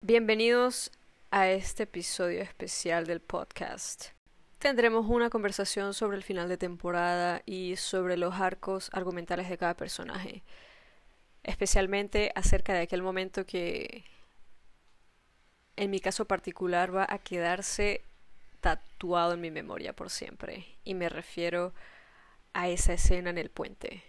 Bienvenidos a este episodio especial del podcast. Tendremos una conversación sobre el final de temporada y sobre los arcos argumentales de cada personaje, especialmente acerca de aquel momento que en mi caso particular va a quedarse tatuado en mi memoria por siempre, y me refiero a esa escena en el puente.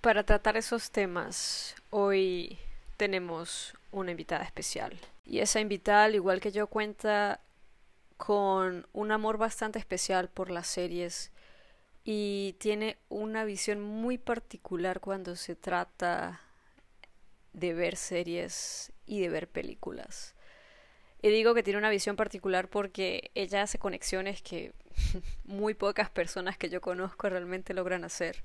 Para tratar esos temas, hoy tenemos una invitada especial. Y esa invitada, al igual que yo, cuenta con un amor bastante especial por las series y tiene una visión muy particular cuando se trata de ver series y de ver películas. Y digo que tiene una visión particular porque ella hace conexiones que muy pocas personas que yo conozco realmente logran hacer.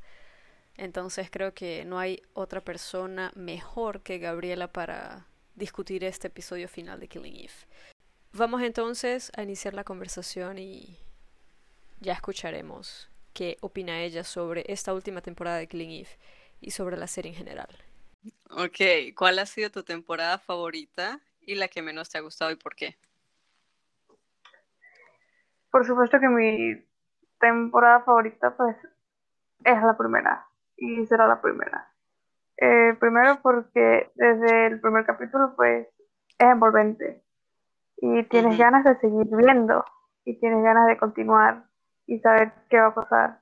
Entonces creo que no hay otra persona mejor que Gabriela para discutir este episodio final de Killing Eve. Vamos entonces a iniciar la conversación y ya escucharemos qué opina ella sobre esta última temporada de Killing Eve y sobre la serie en general. Ok, ¿cuál ha sido tu temporada favorita y la que menos te ha gustado y por qué? Por supuesto que mi temporada favorita pues es la primera y será la primera. Eh, primero porque desde el primer capítulo pues es envolvente y tienes ganas de seguir viendo y tienes ganas de continuar y saber qué va a pasar.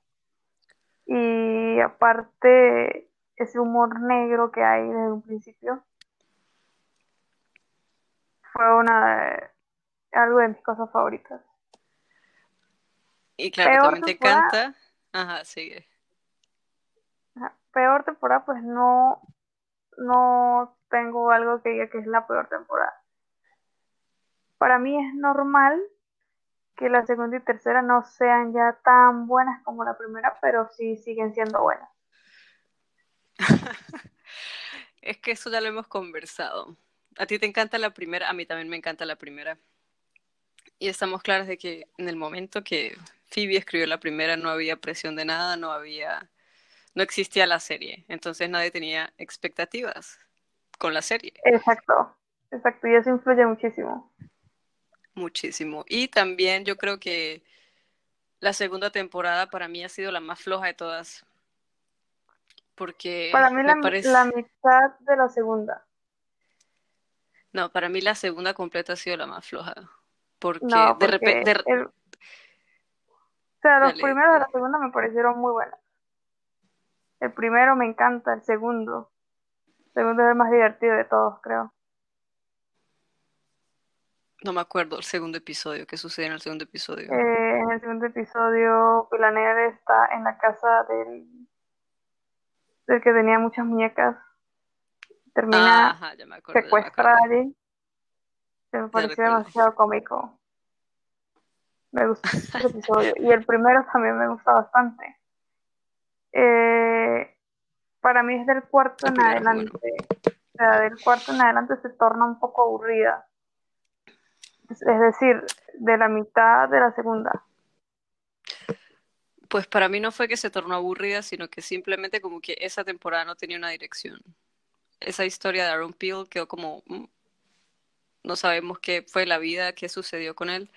Y aparte ese humor negro que hay desde un principio fue una algo de mis cosas favoritas. Y claro, también te encanta. Ajá, sigue. Peor temporada, pues no, no tengo algo que diga que es la peor temporada. Para mí es normal que la segunda y tercera no sean ya tan buenas como la primera, pero sí siguen siendo buenas. es que eso ya lo hemos conversado. A ti te encanta la primera, a mí también me encanta la primera. Y estamos claros de que en el momento que Phoebe escribió la primera no había presión de nada, no había, no existía la serie. Entonces nadie tenía expectativas con la serie. Exacto, exacto, y eso influye muchísimo. Muchísimo. Y también yo creo que la segunda temporada para mí ha sido la más floja de todas. Porque para mí la, la mitad de la segunda. No, para mí la segunda completa ha sido la más floja. Porque, de repente. O sea, los primeros de la segunda me parecieron muy buenos. El primero me encanta, el segundo. El segundo es el más divertido de todos, creo. No me acuerdo el segundo episodio. ¿Qué sucede en el segundo episodio? Eh, en el segundo episodio, Pilaner está en la casa del, del que tenía muchas muñecas termina Ajá, ya me acuerdo, secuestra a alguien. Se me pareció demasiado cómico. Me gustó ese episodio. Y el primero también me gusta bastante. Eh, para mí es del cuarto en adelante. O sea, del cuarto en adelante se torna un poco aburrida. Es decir, de la mitad de la segunda. Pues para mí no fue que se tornó aburrida, sino que simplemente como que esa temporada no tenía una dirección esa historia de Aaron Peel quedó como, mm, no sabemos qué fue la vida, qué sucedió con él.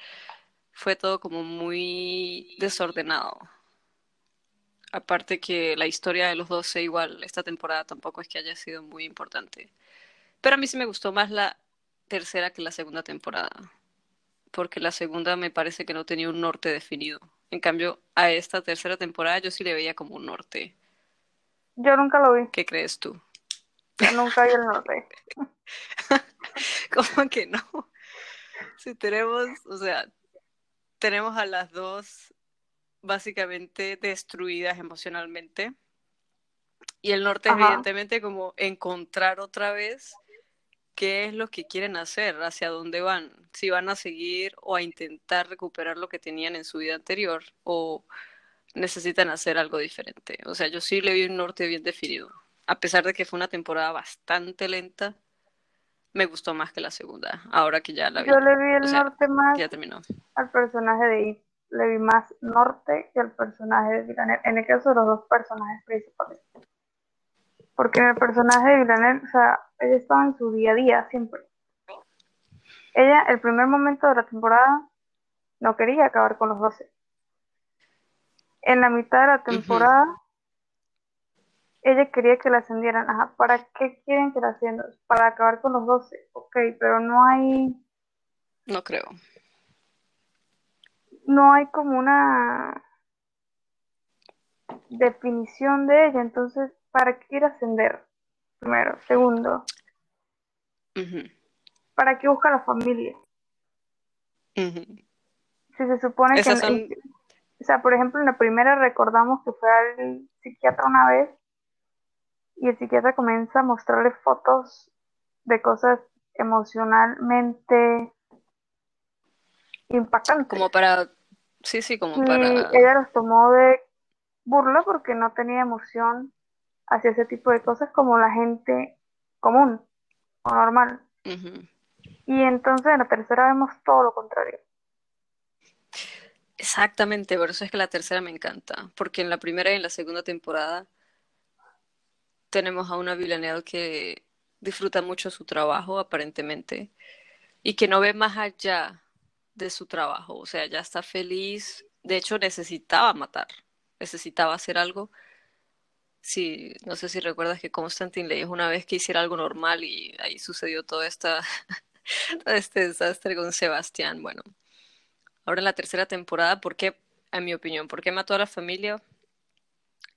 Fue todo como muy desordenado. Aparte que la historia de los 12 igual, esta temporada tampoco es que haya sido muy importante. Pero a mí sí me gustó más la tercera que la segunda temporada. Porque la segunda me parece que no tenía un norte definido. En cambio, a esta tercera temporada yo sí le veía como un norte. Yo nunca lo vi. ¿Qué crees tú? Nunca hay el norte. ¿Cómo que no? Si tenemos, o sea, tenemos a las dos básicamente destruidas emocionalmente. Y el norte, evidentemente, como encontrar otra vez qué es lo que quieren hacer, hacia dónde van, si van a seguir o a intentar recuperar lo que tenían en su vida anterior o necesitan hacer algo diferente. O sea, yo sí le vi un norte bien definido a pesar de que fue una temporada bastante lenta, me gustó más que la segunda, ahora que ya la vi. Yo le vi el norte más ya terminó. al personaje de Eve, le vi más norte que al personaje de Villanel, en el caso de los dos personajes principales. Porque en el personaje de Villanel, o sea, ella estaba en su día a día siempre. ella, el primer momento de la temporada, no quería acabar con los 12. En la mitad de la temporada, ella quería que la ascendieran. Ajá, ¿para qué quieren que la asciendan? Para acabar con los 12. Ok, pero no hay. No creo. No hay como una definición de ella. Entonces, ¿para qué quiere ascender? Primero. Segundo. ¿Para qué busca la familia? Si se supone que... O sea, por ejemplo, en la primera recordamos que fue al psiquiatra una vez y el psiquiatra comienza a mostrarle fotos de cosas emocionalmente impactantes. Como para... Sí, sí, como para... ella los tomó de burla porque no tenía emoción hacia ese tipo de cosas como la gente común o normal. Y entonces en la tercera vemos todo lo contrario. Exactamente, por eso es que la tercera me encanta, porque en la primera y en la segunda temporada tenemos a una Villanelle que disfruta mucho su trabajo, aparentemente, y que no ve más allá de su trabajo, o sea, ya está feliz, de hecho necesitaba matar, necesitaba hacer algo. Sí, no sé si recuerdas que Constantine le dijo una vez que hiciera algo normal y ahí sucedió todo, este desastre con Sebastián. Bueno, ahora en la tercera temporada, ¿por qué, en mi opinión, por qué mató a la familia?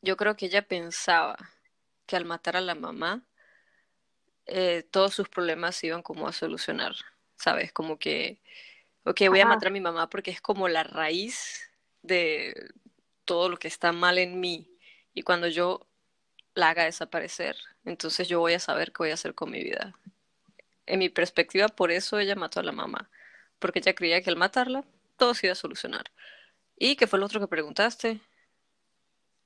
Yo creo que ella pensaba que al matar a la mamá, eh, todos sus problemas se iban como a solucionar, ¿sabes? Como que, ok, voy a matar a mi mamá porque es como la raíz de todo lo que está mal en mí. Y cuando yo la haga desaparecer, entonces yo voy a saber qué voy a hacer con mi vida. En mi perspectiva, por eso ella mató a la mamá, porque ella creía que al matarla, todo se iba a solucionar. ¿Y qué fue lo otro que preguntaste?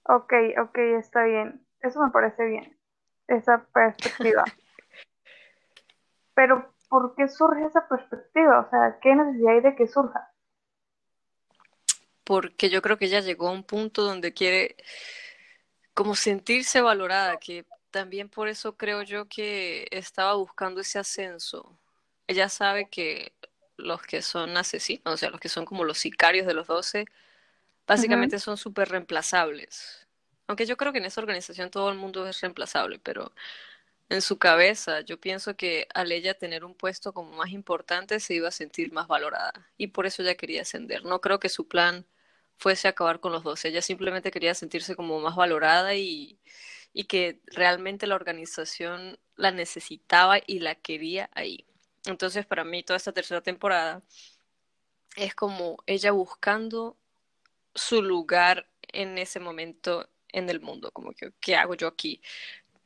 Ok, ok, está bien. Eso me parece bien, esa perspectiva. Pero, ¿por qué surge esa perspectiva? O sea, ¿qué necesidad hay de que surja? Porque yo creo que ella llegó a un punto donde quiere como sentirse valorada, que también por eso creo yo que estaba buscando ese ascenso. Ella sabe que los que son asesinos, o sea, los que son como los sicarios de los doce, básicamente son súper reemplazables. Aunque yo creo que en esa organización todo el mundo es reemplazable, pero en su cabeza yo pienso que al ella tener un puesto como más importante se iba a sentir más valorada y por eso ella quería ascender. No creo que su plan fuese acabar con los dos, ella simplemente quería sentirse como más valorada y, y que realmente la organización la necesitaba y la quería ahí. Entonces para mí toda esta tercera temporada es como ella buscando su lugar en ese momento en el mundo, como que, ¿qué hago yo aquí?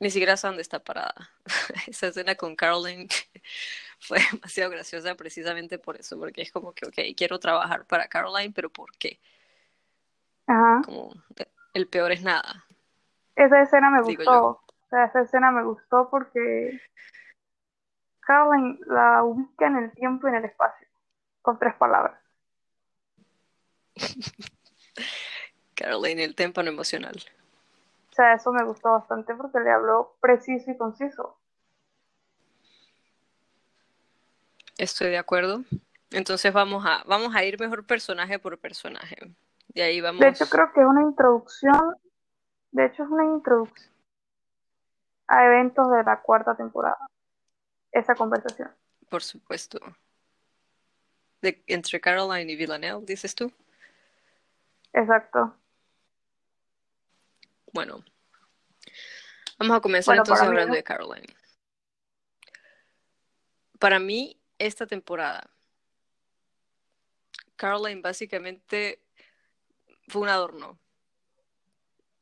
Ni siquiera sé dónde está parada. Esa escena con Caroline fue demasiado graciosa precisamente por eso, porque es como que, ok, quiero trabajar para Caroline, pero ¿por qué? Ajá. Como, el peor es nada. Esa escena me gustó. O sea, esa escena me gustó porque Caroline la ubica en el tiempo y en el espacio, con tres palabras. Caroline, el témpano emocional. Sea, eso me gustó bastante porque le habló preciso y conciso. Estoy de acuerdo. Entonces vamos a, vamos a ir mejor personaje por personaje. De ahí vamos. De hecho, creo que es una introducción. De hecho, es una introducción a eventos de la cuarta temporada. Esa conversación. Por supuesto. De, entre Caroline y Villanelle, dices tú. Exacto. Bueno, vamos a comenzar entonces hablando de Caroline. Para mí, esta temporada, Caroline básicamente fue un adorno.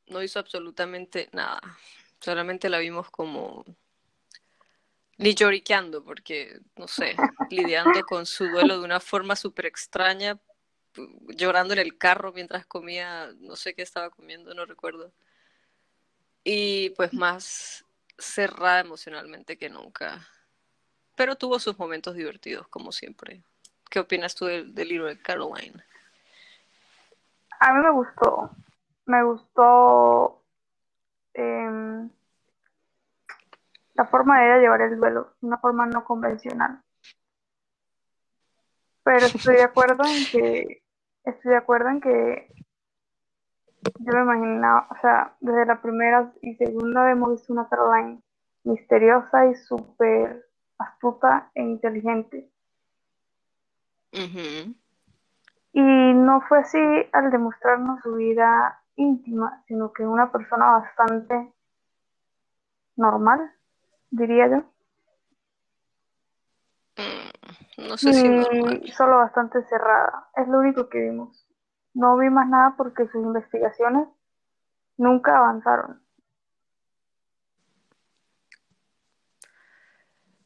No hizo absolutamente nada. Solamente la vimos como ni lloriqueando, porque, no sé, lidiando con su duelo de una forma súper extraña, llorando en el carro mientras comía, no sé qué estaba comiendo, no recuerdo y pues más cerrada emocionalmente que nunca. Pero tuvo sus momentos divertidos, como siempre. ¿Qué opinas tú del, libro de Caroline? A mí me gustó. Me gustó em, la forma de ella llevar el duelo, una forma no convencional. Pero estoy de acuerdo en que, estoy de acuerdo en que yo me imaginaba, o sea, desde la primera y segunda hemos visto una Caroline misteriosa y súper astuta e inteligente. Y no fue así al demostrarnos su vida íntima, sino que una persona bastante normal, diría yo. Mm, no sé si y solo bastante cerrada. Es lo único que vimos. No vi más nada porque sus investigaciones nunca avanzaron.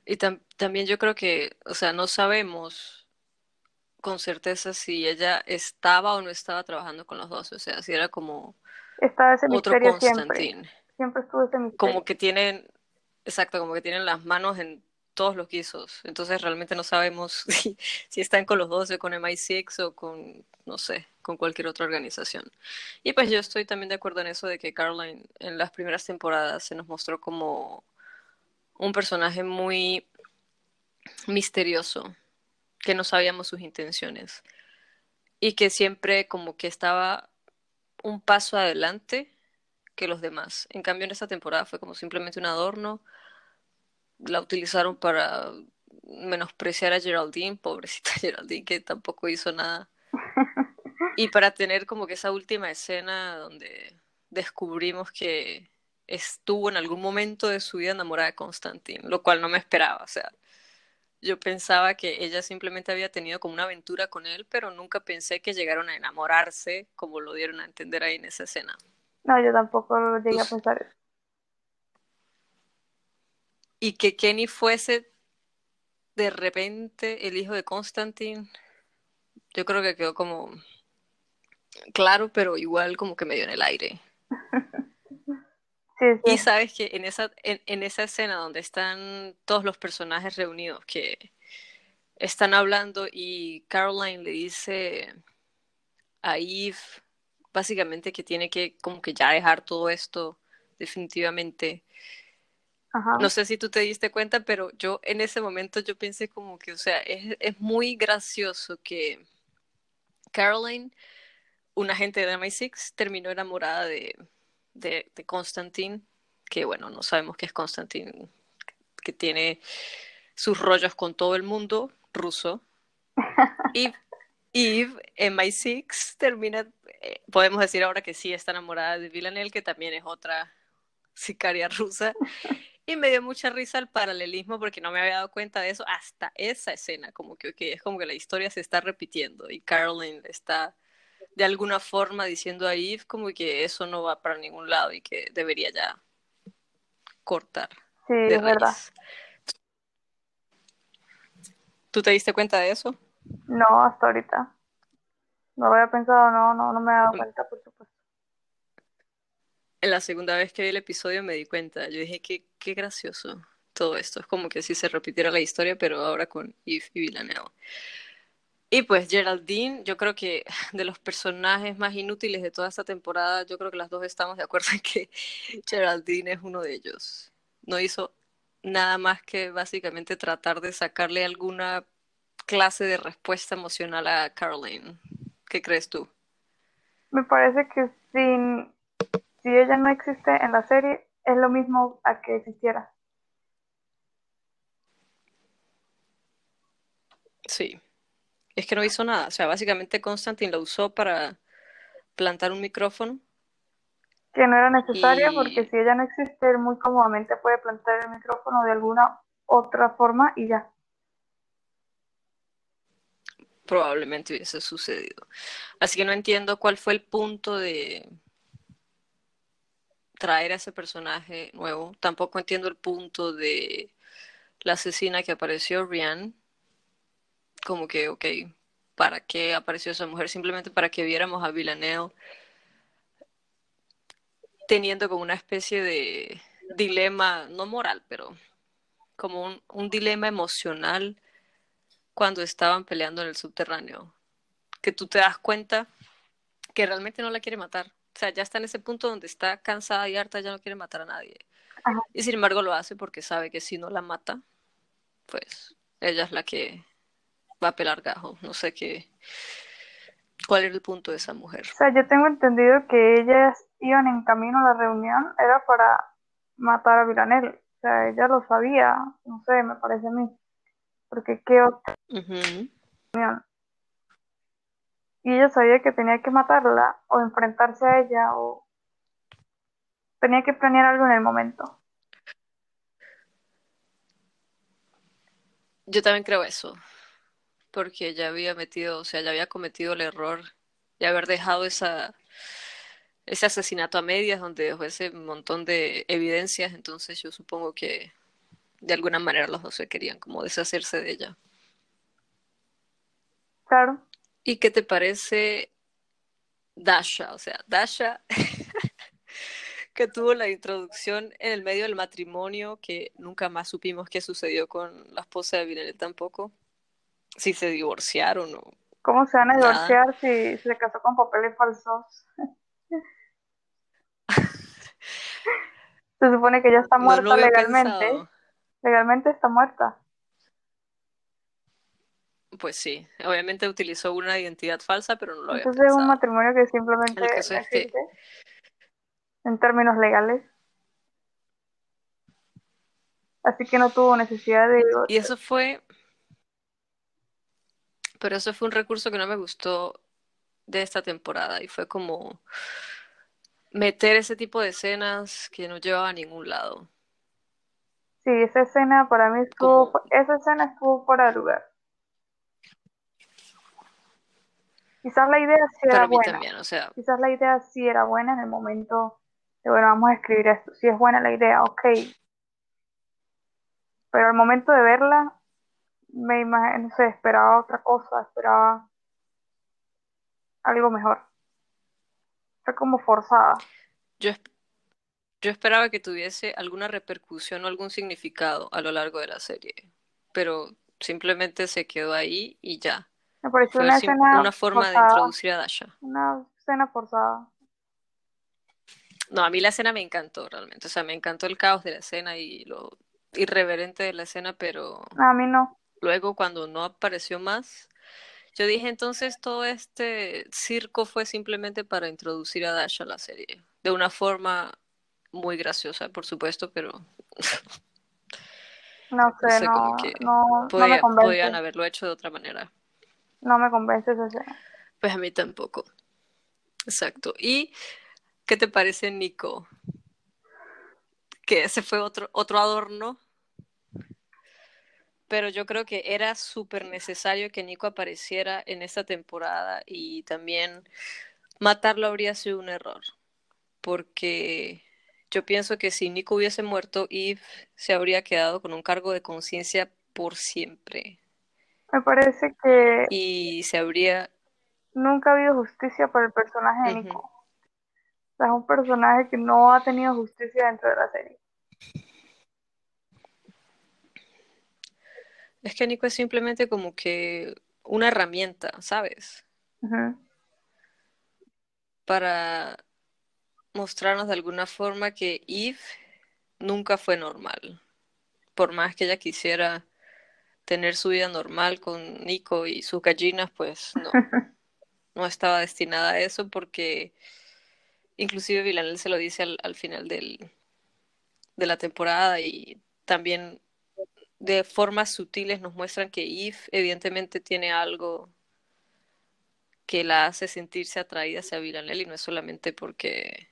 Y también yo creo que, o sea, no sabemos con certeza si ella estaba o no estaba trabajando con los dos, o sea, si era como Está ese otro Constantine. Siempre. estuvo ese misterio. Como que tienen, exacto, como que tienen las manos en todos los guisos, entonces realmente no sabemos si, si están con los dos o con MI6 o con, no sé, con cualquier otra organización. Y pues yo estoy también de acuerdo en eso de que Caroline en las primeras temporadas se nos mostró como un personaje muy misterioso, que no sabíamos sus intenciones y que siempre como que estaba un paso adelante que los demás. En cambio, en esta temporada fue como simplemente un adorno. La utilizaron para menospreciar a Geraldine, pobrecita Geraldine, que tampoco hizo nada. Y para tener como que esa última escena donde descubrimos que estuvo en algún momento de su vida enamorada de Constantine, lo cual no me esperaba, o sea, yo pensaba que ella simplemente había tenido como una aventura con él, pero nunca pensé que llegaron a enamorarse como lo dieron a entender ahí en esa escena. No, yo tampoco llegué a pensar eso. Y que Kenny fuese de repente el hijo de Constantine, yo creo que quedó como claro, pero igual como que medio en el aire. Y sabes que en esa, en, esa escena donde están todos los personajes reunidos, que están hablando y Caroline le dice a Eve básicamente que tiene que como que ya dejar todo esto definitivamente. No sé si tú te diste cuenta, pero yo en ese momento yo pensé como que, o sea, es, es muy gracioso que Caroline, una agente de MI6, terminó enamorada de, de, de Constantine, que bueno, no sabemos qué es Constantine, que tiene sus rollos con todo el mundo ruso. Y Eve en My Six termina, eh, podemos decir ahora que sí está enamorada de Villanelle, que también es otra sicaria rusa. Y me dio mucha risa el paralelismo porque no me había dado cuenta de eso hasta esa escena, como que es como que la historia se está repitiendo y Caroline está de alguna forma diciendo a Eve como que eso no va para ningún lado y que debería ya cortar. Sí, es verdad. ¿Tú te diste cuenta de eso? No, hasta ahorita. No había pensado, no, no, no me he dado cuenta, por supuesto. En la segunda vez que vi el episodio me di cuenta. Yo dije, qué, qué gracioso todo esto. Es como que si se repitiera la historia, pero ahora con Eve y Villanelle. Y pues Geraldine, yo creo que de los personajes más inútiles de toda esta temporada, yo creo que las dos estamos de acuerdo en que Geraldine es uno de ellos. No hizo nada más que básicamente tratar de sacarle alguna clase de respuesta emocional a Caroline. ¿Qué crees tú? Me parece que sin, si ella no existe en la serie, es lo mismo a que existiera. Sí es que no hizo nada. O sea, básicamente Constantine lo usó para plantar un micrófono. Que no era necesario porque si ella no existe, muy cómodamente puede plantar el micrófono de alguna otra forma y ya. Probablemente hubiese sucedido. Así que no entiendo cuál fue el punto de traer a ese personaje nuevo. Tampoco entiendo el punto de la asesina que apareció, Rian como que, ok, ¿para qué apareció esa mujer? Simplemente para que viéramos a Villanelle teniendo como una especie de dilema, no moral, pero como un, un dilema emocional cuando estaban peleando en el subterráneo. Que tú te das cuenta que realmente no la quiere matar. O sea, ya está en ese punto donde está cansada y harta, ya no quiere matar a nadie. Y sin embargo lo hace porque sabe que si no la mata, pues ella es la que va a pelar gajo. No sé qué. ¿Cuál era el punto de esa mujer? O sea, yo tengo entendido que ellas iban en camino a la reunión, era para matar a Villanel. O sea, ella lo sabía, no sé, me parece a mí. Porque qué otra reunión. Y ella sabía que tenía que matarla o enfrentarse a ella o tenía que planear algo en el momento. Yo también creo eso, porque ya había metido, o sea, ya había cometido el error de haber dejado esa, ese asesinato a medias donde dejó ese montón de evidencias, entonces yo supongo que de alguna manera los dos se querían como deshacerse de ella. Claro. ¿Y qué te parece Dasha? O sea, Dasha que tuvo la introducción en el medio del matrimonio, que nunca más supimos qué sucedió con la esposa de Vinel tampoco. Si se divorciaron o. ¿Cómo se van a divorciar si se casó con papeles falsos? se supone que ya está muerta legalmente. Legalmente está muerta. Pues sí, obviamente utilizó una identidad falsa, pero no lo había Entonces es un matrimonio que simplemente existe en términos legales. Así que no tuvo necesidad de... Y eso fue... Pero eso fue un recurso que no me gustó de esta temporada y fue como meter ese tipo de escenas que no llevaba a ningún lado. Sí, esa escena para mí estuvo, esa escena estuvo fuera de lugar. Quizás la idea sí era buena. También, o sea... Quizás la idea sí era buena en el momento bueno, vamos a escribir esto. Si es buena la idea, ok. Pero al momento de verla, me imagino, no sé, esperaba otra cosa, esperaba algo mejor. Fue como forzada. Yo, yo esperaba que tuviese alguna repercusión o algún significado a lo largo de la serie, pero simplemente se quedó ahí y ya. Me pareció una escena una forma de introducir a Dasha. Una escena forzada. No, a mí la escena me encantó realmente. O sea, me encantó el caos de la escena y lo irreverente de la escena, pero. A mí no. Luego, cuando no apareció más, yo dije entonces todo este circo fue simplemente para introducir a Dash a la serie. De una forma muy graciosa, por supuesto, pero. No sé, no, no, me convence. Podrían haberlo hecho de otra manera. No me convence esa escena. Pues a mí tampoco. Exacto. Y ¿Qué te parece, Nico? Que ese fue otro, otro adorno. Pero yo creo que era súper necesario que Nico apareciera en esta temporada y también matarlo habría sido un error. Porque yo pienso que si Nico hubiese muerto, Eve se habría quedado con un cargo de conciencia por siempre. Me parece que. Y se habría. Nunca ha habido justicia para el personaje de Nico es un personaje que no ha tenido justicia dentro de la serie. Es que Nico es simplemente como que una herramienta, ¿sabes? Para mostrarnos de alguna forma que Eve nunca fue normal. Por más que ella quisiera tener su vida normal con Nico y sus gallinas, pues no. no estaba destinada a eso porque Inclusive Villanel se lo dice al, final del, de la temporada y también de formas sutiles nos muestran que Eve evidentemente tiene algo que la hace sentirse atraída hacia Villanel y no es solamente porque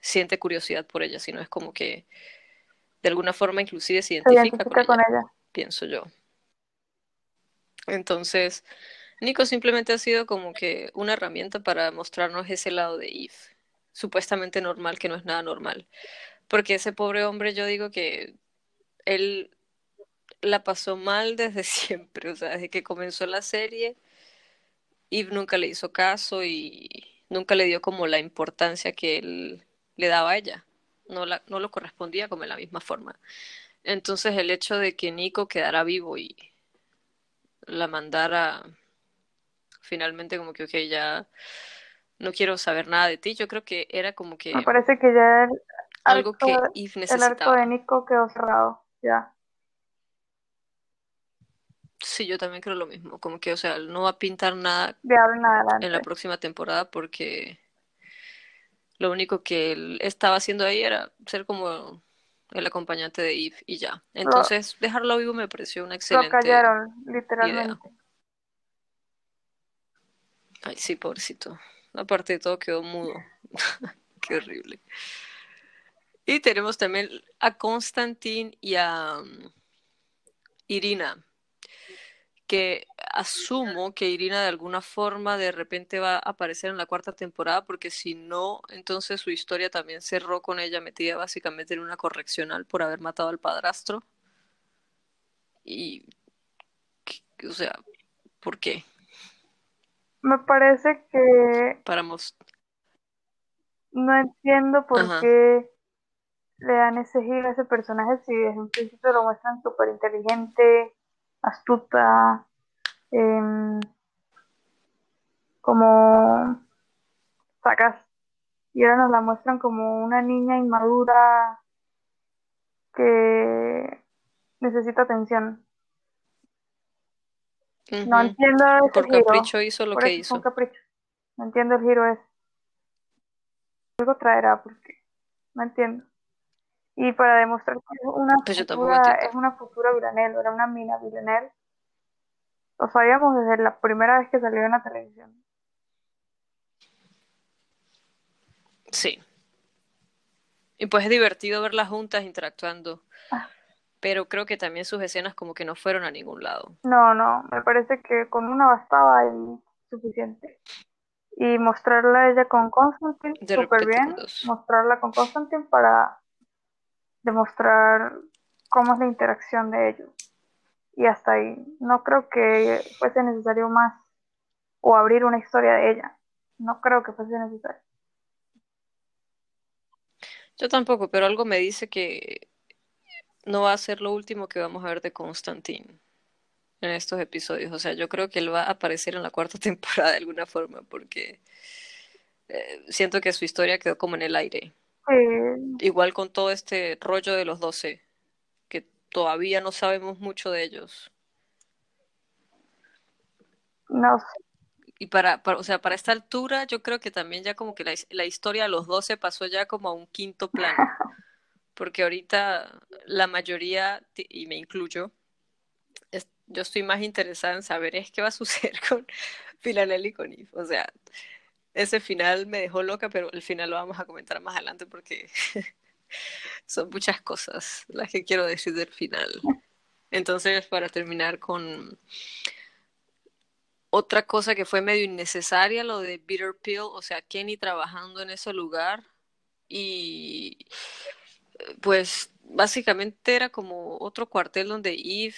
siente curiosidad por ella, sino es como que de alguna forma inclusive se identifica, con, ella, pienso yo. Entonces, Nico simplemente ha sido como que una herramienta para mostrarnos ese lado de Eve supuestamente normal, que no es nada normal. Porque ese pobre hombre, yo digo que él la pasó mal desde siempre, o sea, desde que comenzó la serie, Eve nunca le hizo caso y nunca le dio como la importancia que él le daba a ella, no, la, no lo correspondía como en la misma forma. Entonces el hecho de que Nico quedara vivo y la mandara finalmente como que, ok, ya no quiero saber nada de ti. Yo creo que era como que... Me parece que ya algo que Eve necesitaba. El arco de Nico quedó cerrado, ya. Sí, yo también creo lo mismo. Como que, o sea, no va a pintar nada de ahora en adelante. en la próxima temporada porque lo único que él estaba haciendo ahí era ser como el acompañante de Eve y ya. Entonces, dejarlo vivo me pareció una excelente. Lo callaron, literalmente. Ay, sí, pobrecito. Aparte de todo, quedó mudo. Qué horrible. Y tenemos también a Constantin y a um, Irina, que asumo que Irina de alguna forma de repente va a aparecer en la cuarta temporada, porque si no, entonces su historia también cerró con ella metida básicamente en una correccional por haber matado al padrastro. Y, o sea, ¿por qué? Me parece que... Para No entiendo por qué le dan ese giro a ese personaje si desde un principio lo muestran súper inteligente, astuta, em, como sacas y ahora nos la muestran como una niña inmadura que necesita atención. No entiendo ese Por capricho hizo lo que hizo. capricho. No entiendo el giro es. Algo traerá porque no entiendo. Y para demostrar que es una pues futura, es una futura Villanelle, era una mina Villanelle, lo sabíamos desde la primera vez que salió en la televisión. Sí. Y pues es divertido verlas juntas interactuando. Ah. Pero creo que también sus escenas como que no fueron a ningún lado. No, no, me parece que con una bastaba y suficiente. Y mostrarla a ella con Constantine súper bien. Mostrarla con Constantine para demostrar cómo es la interacción de ellos. Y hasta ahí. No creo que fuese necesario más o abrir una historia de ella. No creo que fuese necesario. Yo tampoco, pero algo me dice que no va a ser lo último que vamos a ver de Constantine en estos episodios. O sea, yo creo que él va a aparecer en la cuarta temporada de alguna forma, porque eh, siento que su historia quedó como en el aire. Igual con todo este rollo de los doce, que todavía no sabemos mucho de ellos. No sé. Y para, o sea, para esta altura yo creo que también ya como que la, la historia de los doce pasó ya como a un quinto plano. Porque ahorita la mayoría, y me incluyo, yo estoy más interesada en saber es qué va a suceder con Filanelli y con Eve. O sea, ese final me dejó loca, pero el final lo vamos a comentar más adelante porque son muchas cosas las que quiero decir del final. Entonces, para terminar con otra cosa que fue medio innecesaria, lo de Bitter Pill, o sea, Kenny trabajando en ese lugar y pues básicamente era como otro cuartel donde Eve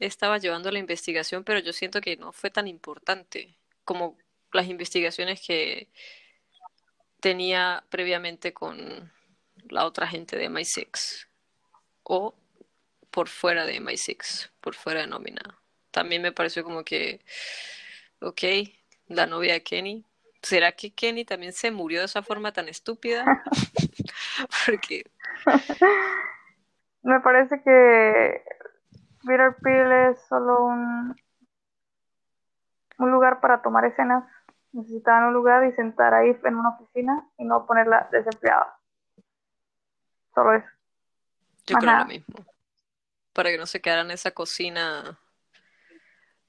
estaba llevando la investigación, pero yo siento que no fue tan importante como las investigaciones que tenía previamente con la otra gente de MI6 o por fuera de MI6, por fuera de nómina. También me pareció como que, ok, la novia de Kenny. ¿Será que Kenny también se murió de esa forma tan estúpida? Porque... me parece que Peter Pill es solo un, un lugar para tomar escenas necesitaban un lugar y sentar ahí en una oficina y no ponerla desempleada. Solo eso. Yo creo lo mismo. Para que no se quedara en esa cocina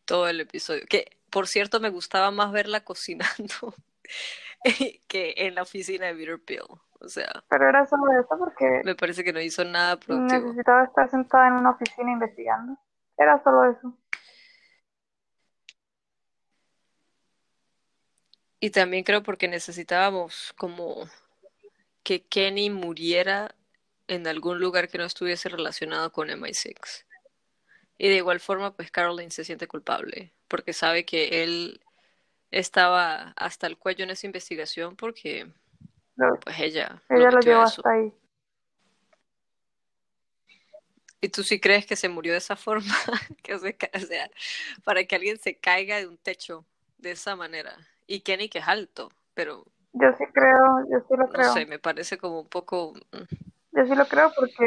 todo el episodio. Que, por cierto, me gustaba más verla cocinando que en la oficina de Bitter Pill. O sea. Pero era solo eso porque. Me parece que no hizo nada productivo. Necesitaba estar sentada en una oficina investigando. Era solo eso. Y también creo porque necesitábamos como que Kenny muriera en algún lugar que no estuviese relacionado con MI6. Y de igual forma, pues Caroline se siente culpable, porque sabe que él estaba hasta el cuello en esa investigación porque pues ella, ella lo, llevó hasta ahí. ¿Y tú sí crees que se murió de esa forma? que, o sea, para que alguien se caiga de un techo de esa manera y Kenny que es alto, pero... Yo sí creo, yo sí lo creo. No sé, me parece como un poco... Mm. Yo sí lo creo porque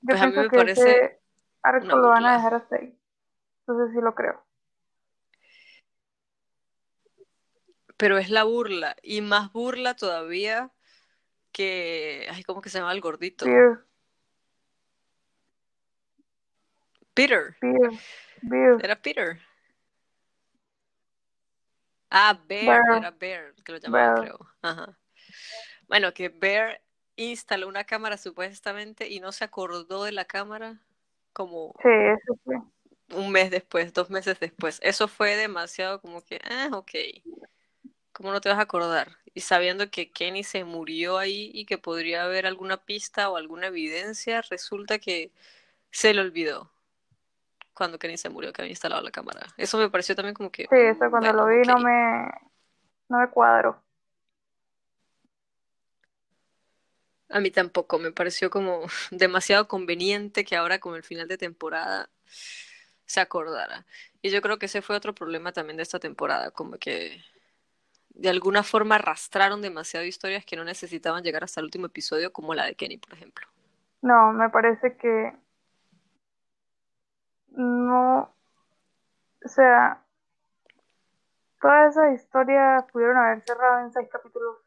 yo pues pienso que parece ese arco lo van a dejar hasta ahí. Entonces sí lo creo. Pero es la burla, y más burla todavía que. Ay, ¿cómo que se llama el gordito? Peter. Peter. Peter. Peter. Era Peter. Ah, Bear, Bear. era Bear, que lo llamaban, Bear. creo. Ajá. Bueno, que Bear instaló una cámara supuestamente y no se acordó de la cámara como Sí, eso sí. un mes después, dos meses después. Eso fue demasiado como que, ah, ok. ¿Cómo no te vas a acordar? Y sabiendo que Kenny se murió ahí y que podría haber alguna pista o alguna evidencia, resulta que se le olvidó cuando Kenny se murió que había instalado la cámara. Eso me pareció también como que, Sí, eso cuando bueno, lo vi no me, no me cuadro. A mí tampoco, me pareció como demasiado conveniente que ahora con el final de temporada se acordara. Y yo creo que ese fue otro problema también de esta temporada, como que de alguna forma arrastraron demasiado historias que no necesitaban llegar hasta el último episodio, como la de Kenny, por ejemplo. No, me parece que no, o sea, todas esas historias pudieron haber cerrado en seis capítulos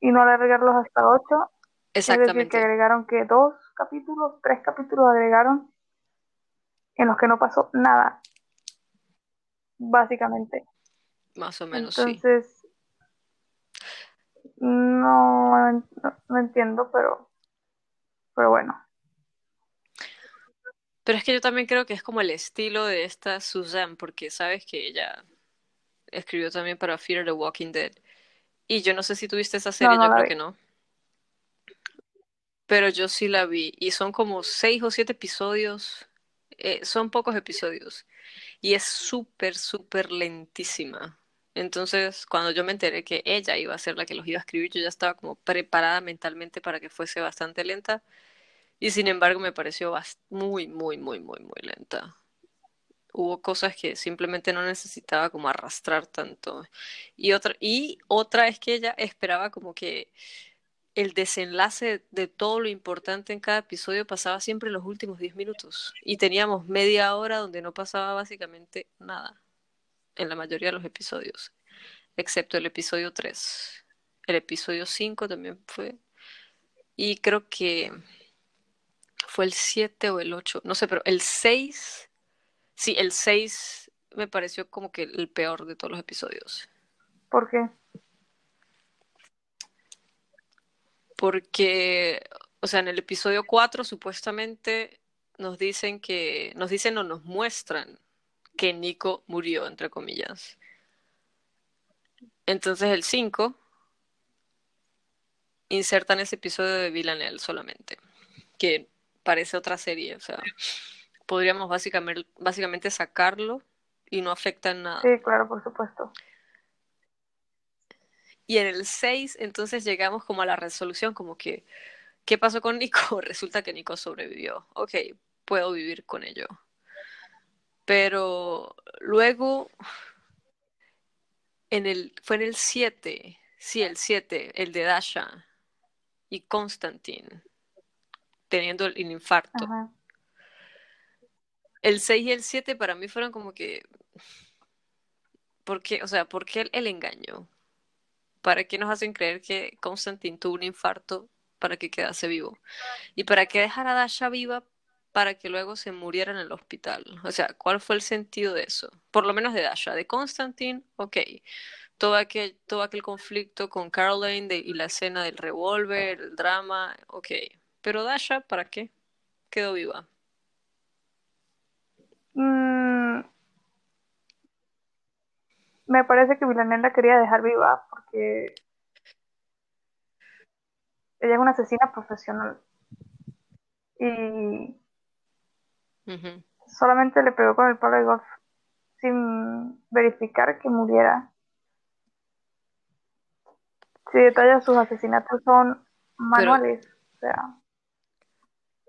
y no alargarlos hasta ocho. Es decir, que Exactamente, agregaron que dos capítulos, tres capítulos agregaron en los que no pasó nada, básicamente. más o menos, sí. Entonces, no, no, no entiendo, pero, pero bueno. Pero es que yo también creo que es como el estilo de esta Suzanne, porque sabes que ella escribió también para Fear the Walking Dead. Y yo no sé si tuviste esa serie, no yo creo vi. que no. Pero yo sí la vi. Y son como seis o siete episodios. Eh, son pocos episodios. Y es súper, súper lentísima. Entonces, cuando yo me enteré que ella iba a ser la que los iba a escribir, yo ya estaba como preparada mentalmente para que fuese bastante lenta. Y sin embargo, me pareció muy, muy, muy, muy, muy lenta. Hubo cosas que simplemente no necesitaba como arrastrar tanto. Y otra, y otra es que ella esperaba como que el desenlace de todo lo importante en cada episodio pasaba siempre en los últimos 10 minutos. Y teníamos media hora donde no pasaba básicamente nada en la mayoría de los episodios, excepto el episodio 3. El episodio 5 también fue. Y creo que fue el 7 o el 8, no sé, pero el 6, sí, el 6 me pareció como que el peor de todos los episodios. ¿Por qué? Porque, o sea, en el episodio 4 supuestamente nos dicen que, nos dicen o nos muestran que Nico murió, entre comillas. Entonces el 5 insertan ese episodio de Villanelle solamente, que parece otra serie, o sea, podríamos básicamente, básicamente sacarlo y no afecta en nada. Sí, claro, por supuesto. Y en el 6 entonces llegamos como a la resolución, como que, ¿qué pasó con Nico? Resulta que Nico sobrevivió. Ok, puedo vivir con ello. Pero luego, en el, fue en el 7, sí, el 7, el de Dasha y Constantine, teniendo el infarto. Ajá. El 6 y el 7 para mí fueron como que, ¿por qué? O sea, ¿por qué el, el engaño? ¿Para qué nos hacen creer que Constantine tuvo un infarto para que quedase vivo? ¿Y para qué dejar a Dasha viva para que luego se muriera en el hospital? O sea, ¿cuál fue el sentido de eso? Por lo menos de Dasha. De Constantine, ok. Todo aquel, todo aquel conflicto con Caroline de- y la escena del revólver, el drama, ok. Pero Dasha, ¿para qué? Quedó viva. Mm, me parece que Villanelle la quería dejar viva porque ella es una asesina profesional y solamente le pegó con el palo de golf sin verificar que muriera. Si detalla sus asesinatos son manuales, o sea,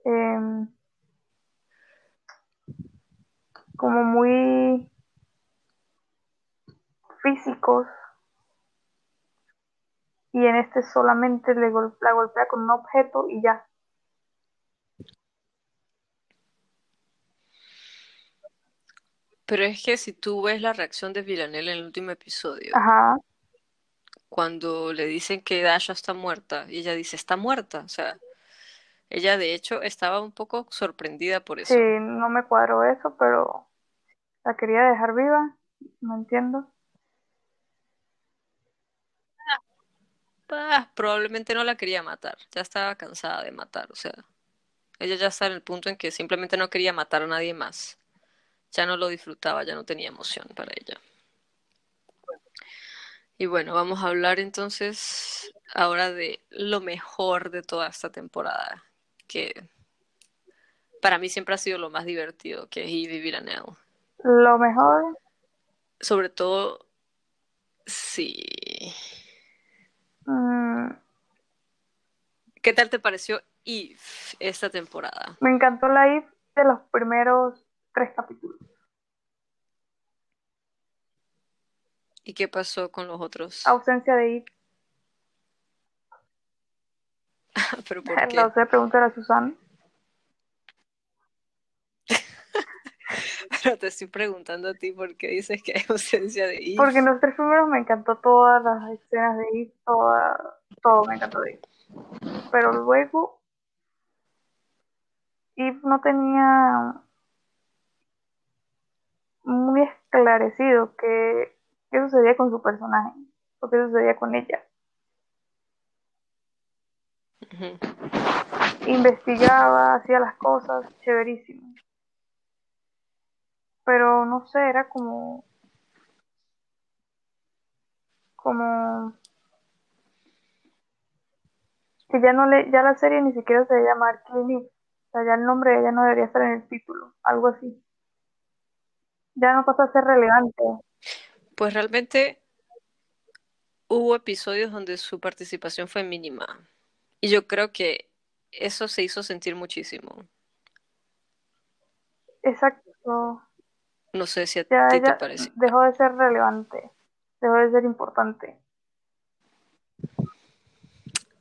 em, como muy físicos y en este solamente le gol- la golpea con un objeto y ya. Pero es que si tú ves la reacción de Villanelle en el último episodio, Ajá. cuando le dicen que Dasha está muerta, y ella dice, está muerta, o sea, ella de hecho estaba un poco sorprendida por eso. Sí, no me cuadró eso, pero la quería dejar viva, no entiendo. Ah, probablemente no la quería matar, ya estaba cansada de matar, o sea, ella ya está en el punto en que simplemente no quería matar a nadie más, ya no lo disfrutaba, ya no tenía emoción para ella. Y bueno, vamos a hablar entonces ahora de lo mejor de toda esta temporada, que para mí siempre ha sido lo más divertido, que es Eve y Villanelle. Lo mejor, Sobre todo, sí. mm, ¿Qué tal te pareció Eve esta temporada? me encantó la Eve de los primeros tres capítulos. ¿Y qué pasó con los otros? Ausencia de Eve, ¿Pero por qué? no sé, pregúntale a Susana. Pero te estoy preguntando a ti por qué dices que hay ausencia de Eve. Porque en los tres primeros me encantó todas las escenas de Eve, toda, todo me encantó de Eve. Pero luego Eve no tenía muy esclarecido qué, qué sucedía con su personaje, o qué sucedía con ella. Investigaba, hacía las cosas, chéverísimo. Pero no sé, era como, como que ya no le, ya la serie ni siquiera se debe llamar Eve. O sea, ya el nombre de ella no debería estar en el título, algo así. Ya no pasa a ser relevante. Pues realmente hubo episodios donde su participación fue mínima. Y yo creo que eso se hizo sentir muchísimo. Exacto. No sé si a Ya ti te parece. dejó de ser relevante, dejó de ser importante.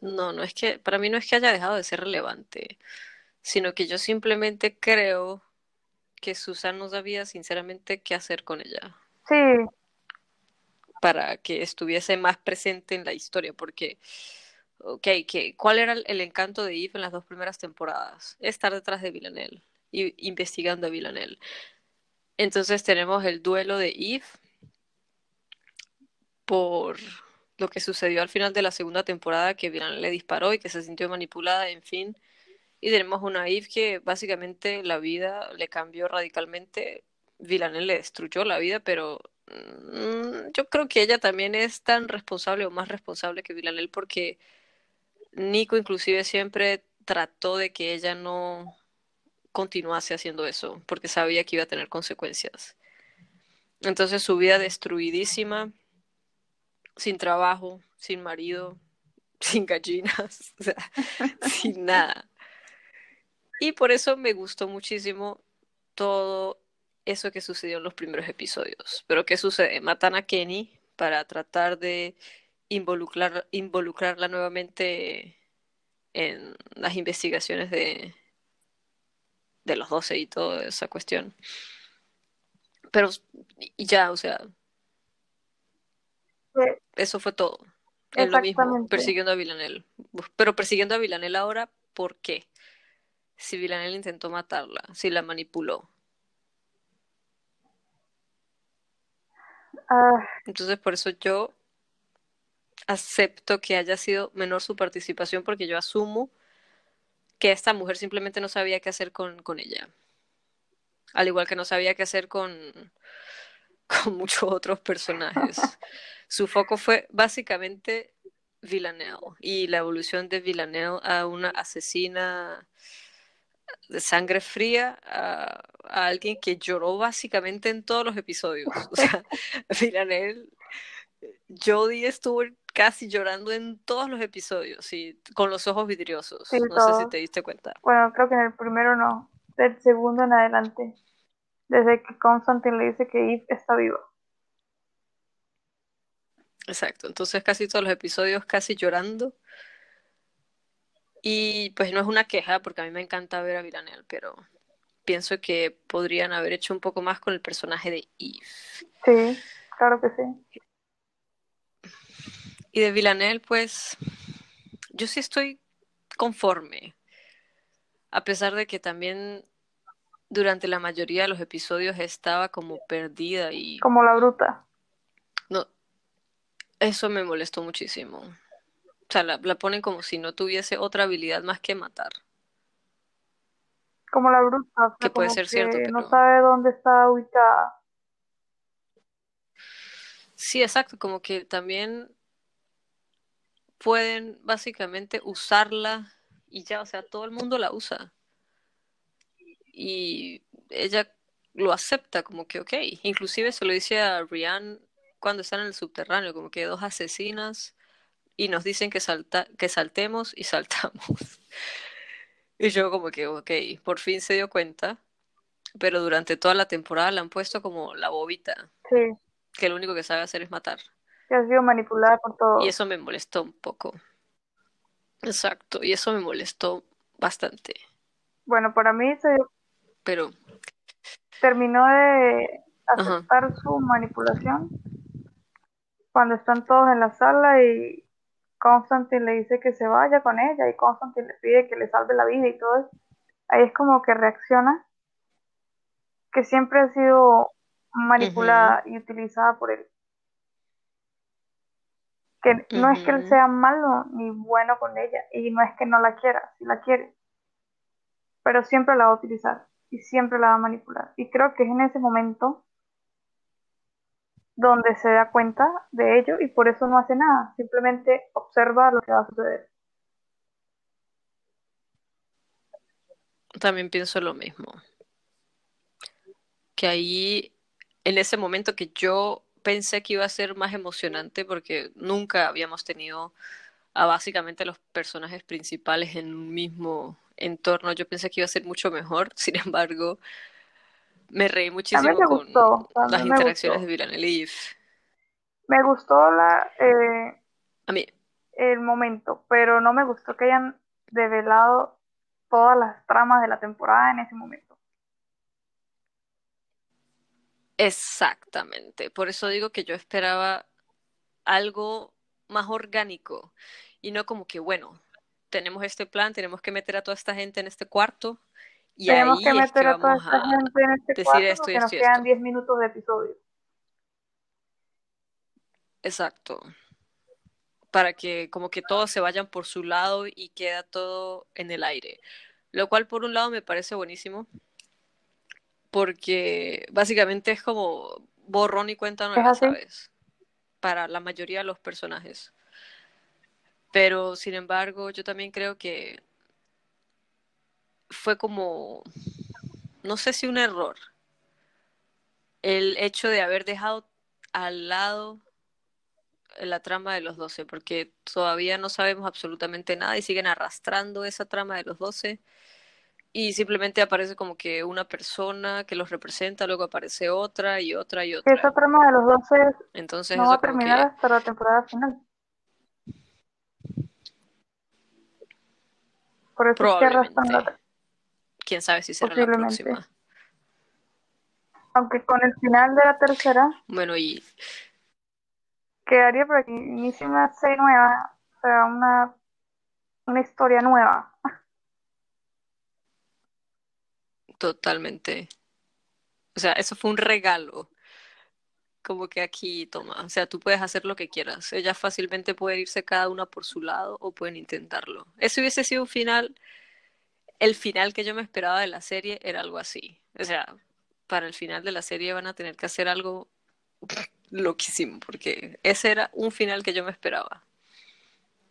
No, no es que, para mí no es que haya dejado de ser relevante, sino que yo simplemente creo que Susan no sabía sinceramente qué hacer con ella Sí, para que estuviese más presente en la historia, porque, ok, que, ¿cuál era el, encanto de Eve en las dos primeras temporadas? Estar detrás de Villanelle y investigando a Villanelle. Entonces tenemos el duelo de Eve por lo que sucedió al final de la segunda temporada, que Villanelle le disparó y que se sintió manipulada, en fin. Y tenemos una Eve que básicamente la vida le cambió radicalmente. Villanelle le destruyó la vida, pero mm, yo creo que ella también es tan responsable o más responsable que Villanelle porque Nico inclusive siempre trató de que ella no continuase haciendo eso, porque sabía que iba a tener consecuencias. Entonces su vida destruidísima, sin trabajo, sin marido, sin gallinas, o sea, sin nada. Y por eso me gustó muchísimo todo eso que sucedió en los primeros episodios. Pero ¿qué sucede? Matan a Kenny para tratar de involucrar, involucrarla nuevamente en las investigaciones de, de los 12 y toda esa cuestión. Pero ya, o sea, sí, eso fue todo. Es lo mismo, persiguiendo a Villanelle. Pero persiguiendo a Villanelle ahora, ¿por qué? Si Villanelle intentó matarla, si la manipuló. Ah, Entonces, por eso yo acepto que haya sido menor su participación, porque yo asumo que esta mujer simplemente no sabía qué hacer con, con ella. Al igual que no sabía qué hacer con, con muchos otros personajes. Su foco fue básicamente Villanelle y la evolución de Villanelle a una asesina de sangre fría, a, alguien que lloró básicamente en todos los episodios. O Villanelle, Jodie estuvo casi llorando en todos los episodios y con los ojos vidriosos. Sí, No sé si te diste cuenta. bueno, creo que en el primero no, del segundo en adelante, desde que Constantine le dice que Eve está viva. Exacto, entonces casi todos los episodios casi llorando. Y pues no es una queja, porque a mí me encanta ver a Villanelle, pero pienso que podrían haber hecho un poco más con el personaje de Eve. Sí, claro que sí. Y de Villanelle, pues yo sí estoy conforme, a pesar de que también durante la mayoría de los episodios estaba como perdida y... Como la bruta. No, eso me molestó muchísimo. O sea, la, ponen como si no tuviese otra habilidad más que matar. Como la bruta. que puede ser cierto, pero... No sabe dónde está ubicada. Sí, exacto, como que también pueden básicamente usarla y ya, o sea, todo el mundo la usa. Y ella lo acepta como que, ok, inclusive se lo dice a Rian cuando están en el subterráneo, como que dos asesinas y nos dicen que, salta, que saltemos y saltamos. y yo como que, ok, por fin se dio cuenta, pero durante toda la temporada la han puesto como la bobita, sí. que lo único que sabe hacer es matar. Que ha sido manipulada por todo. Y eso me molestó un poco. Exacto, y eso me molestó bastante. Bueno, para mí se Pero... Terminó de aceptar su manipulación cuando están todos en la sala y Constantine le dice que se vaya con ella y Constantine le pide que le salve la vida y todo eso. Ahí es como que reacciona que siempre ha sido manipulada y utilizada por él. Que no es que él sea malo ni bueno con ella y no es que no la quiera, si la quiere, pero siempre la va a utilizar y siempre la va a manipular. Y creo que es en ese momento donde se da cuenta de ello y por eso no hace nada, simplemente observa lo que va a suceder. También pienso lo mismo. Que ahí, en ese momento que yo pensé que iba a ser más emocionante porque nunca habíamos tenido a básicamente los personajes principales en un mismo entorno, yo pensé que iba a ser mucho mejor, sin embargo, me reí muchísimo con las interacciones de Villanelle Me gustó la, eh, a mí. el momento, pero no me gustó que hayan develado todas las tramas de la temporada en ese momento. Exactamente, por eso digo que yo esperaba algo más orgánico y no como que, bueno, tenemos este plan, tenemos que meter a toda esta gente en este cuarto y Tenemos ahí que meter es a toda esta gente en este decir esto porque y nos esto quedan esto. 10 minutos de episodio. Exacto. Para que como que todos se vayan por su lado y queda todo en el aire. Lo cual por un lado me parece buenísimo. Porque básicamente es como borrón y cuenta nueva? ¿sabes? Para la mayoría de los personajes. Pero sin embargo, yo también creo que fue como, no sé si un error, el hecho de haber dejado al lado la trama de los doce, porque todavía no sabemos absolutamente nada y siguen arrastrando esa trama de los doce y simplemente aparece como que una persona que los representa, luego aparece otra y otra y otra. Esa trama de los 12 Entonces no va a terminar que hasta la temporada final. Por eso es que quién sabe si será la próxima. Aunque con el final de la tercera Bueno, y quedaría para que inicie una serie nueva, o sea, una, una historia nueva. Totalmente, o sea, eso fue un regalo. Como que aquí, toma, o sea, tú puedes hacer lo que quieras. Ellas fácilmente pueden irse cada una por su lado o pueden intentarlo. Ese hubiese sido un final, el final que yo me esperaba de la serie era algo así. O sea, para el final de la serie van a tener que hacer algo loquísimo, porque ese era un final que yo me esperaba.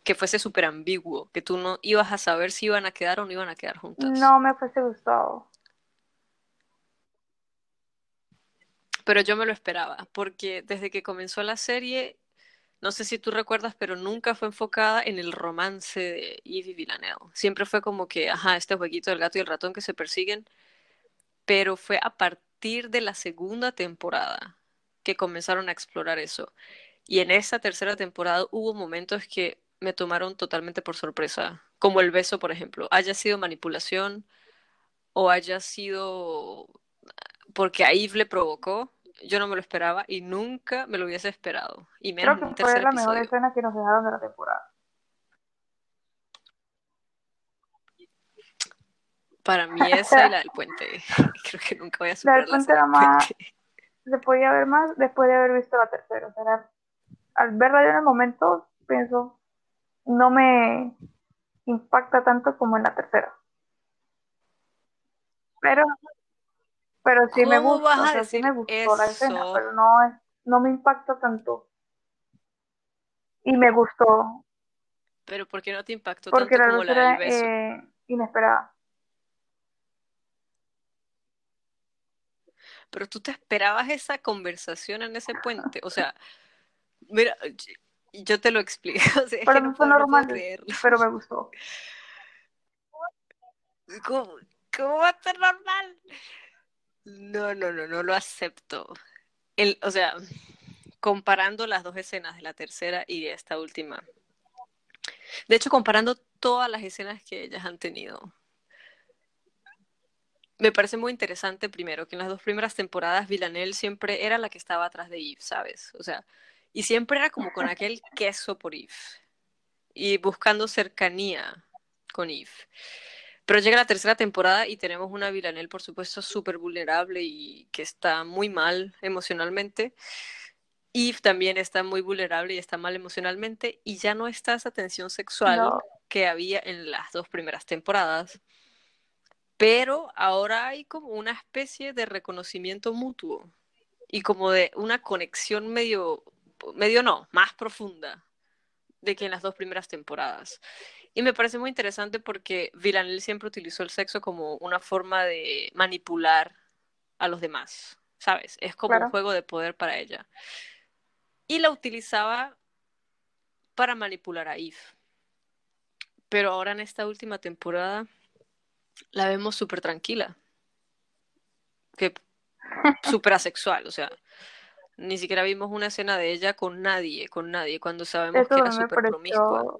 Que fuese súper ambiguo, que tú no ibas a saber si iban a quedar o no iban a quedar juntas. No me fuese gustado. Pero yo me lo esperaba, porque desde que comenzó la serie, no sé si tú recuerdas, pero nunca fue enfocada en el romance de Eve y Villanelle. Siempre fue como que, ajá, este jueguito del gato y el ratón que se persiguen, pero fue a partir de la segunda temporada que comenzaron a explorar eso. Y en esa tercera temporada hubo momentos que me tomaron totalmente por sorpresa, como el beso, por ejemplo, haya sido manipulación o haya sido porque a Eve le provocó, yo no me lo esperaba y nunca me lo hubiese esperado. Y menos Creo que fue la mejor escena que nos dejaron de la temporada. Para mí esa y la del puente. Creo que nunca voy a superar la del puente. Era más... Se podía ver más después de haber visto la tercera. O sea, al verla yo en el momento, pienso, no me impacta tanto como en la tercera. Pero, pero sí me gusta, sí me gustó la escena, pero no, no me impacta tanto. Y me gustó. Pero ¿por qué no te impactó Porque tanto como la del beso? Eh, inesperada. Pero tú te esperabas esa conversación en ese puente, o sea, mira, yo te lo explico. O sea, pero no fue normal, pero me gustó. ¿Cómo, ¿Cómo va a ser normal? No, no, no, no lo acepto. El, o sea, comparando las dos escenas de la tercera y de esta última. De hecho, comparando todas las escenas que ellas han tenido. Me parece muy interesante, primero, que en las dos primeras temporadas Villanelle siempre era la que estaba atrás de Eve, ¿sabes? O sea, y siempre era como con aquel queso por Eve. Y buscando cercanía con Eve. Pero llega la tercera temporada y tenemos una Villanelle, por supuesto, súper vulnerable y que está muy mal emocionalmente. Eve también está muy vulnerable y está mal emocionalmente y ya no está esa tensión sexual que había en las dos primeras temporadas. Pero ahora hay como una especie de reconocimiento mutuo y como de una conexión medio, medio no, más profunda de que en las dos primeras temporadas. Y me parece muy interesante porque Villanelle siempre utilizó el sexo como una forma de manipular a los demás, ¿sabes? Es como un juego de poder para ella. Y la utilizaba para manipular a Eve. Pero ahora en esta última temporada la vemos súper tranquila. Que súper asexual, o sea, ni siquiera vimos una escena de ella con nadie, con nadie, cuando sabemos que era súper promiscua.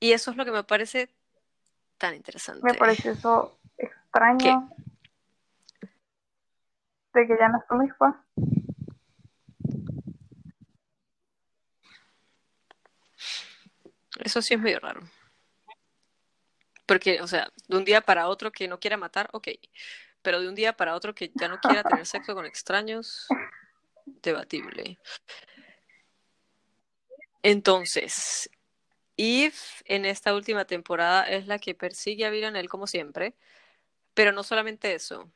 Y eso es lo que me parece tan interesante. Me parece eso extraño. De que ya no es promiscua. Eso sí es medio raro. Porque, o sea, de un día para otro que no quiera matar, ok. Pero de un día para otro que ya no quiera tener sexo con extraños, debatible. Entonces, Eve en esta última temporada es la que persigue a Villanelle como siempre, pero no solamente eso,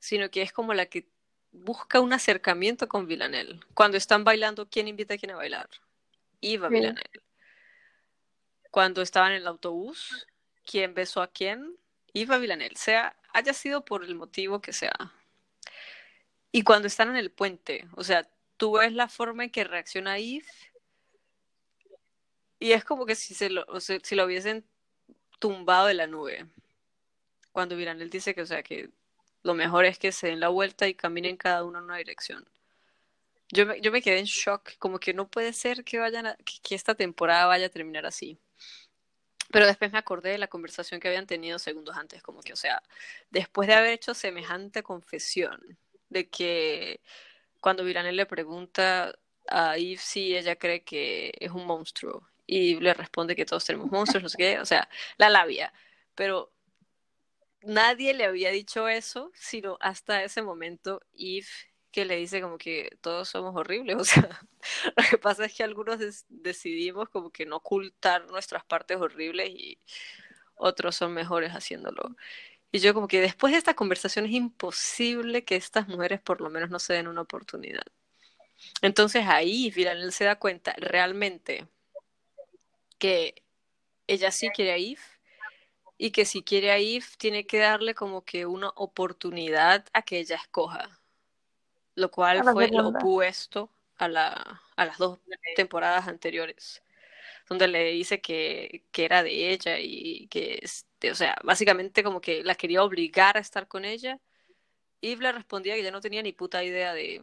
sino que es como la que busca un acercamiento con Villanelle. Cuando están bailando, ¿quién invita a quién a bailar? Eve a Villanelle. Cuando estaban en el autobús, ¿quién besó a quién? Eve a Villanelle, sea, haya sido por el motivo que sea. Y cuando están en el puente, o sea, tú ves la forma en que reacciona Eve y es como que si, se lo, si lo hubiesen tumbado de la nube. Cuando él dice que, o sea, que lo mejor es que se den la vuelta y caminen cada uno en una dirección. Yo me, yo me quedé en shock, como que no puede ser que, vayan que, esta temporada vaya a terminar así. Pero después me acordé de la conversación que habían tenido segundos antes, como que, o sea, después de haber hecho semejante confesión, de que cuando Viranel le pregunta a Eve si ella cree que es un monstruo y le responde que todos tenemos monstruos, no sé qué, o sea, la labia. Pero nadie le había dicho eso, sino hasta ese momento Eve que le dice como que todos somos horribles, o sea, lo que pasa es que algunos decidimos como que no ocultar nuestras partes horribles y otros son mejores haciéndolo. Y yo como que después de esta conversación es imposible que estas mujeres por lo menos no se den una oportunidad. Entonces ahí Villanelle se da cuenta realmente que ella sí quiere a Eve y que si quiere a Eve tiene que darle como que una oportunidad a que ella escoja, lo cual fue lo opuesto a, la, a las dos temporadas anteriores, donde le dice que, que era de ella y que, este, o sea, básicamente como que la quería obligar a estar con ella. Eve le respondía que ya no tenía ni puta idea de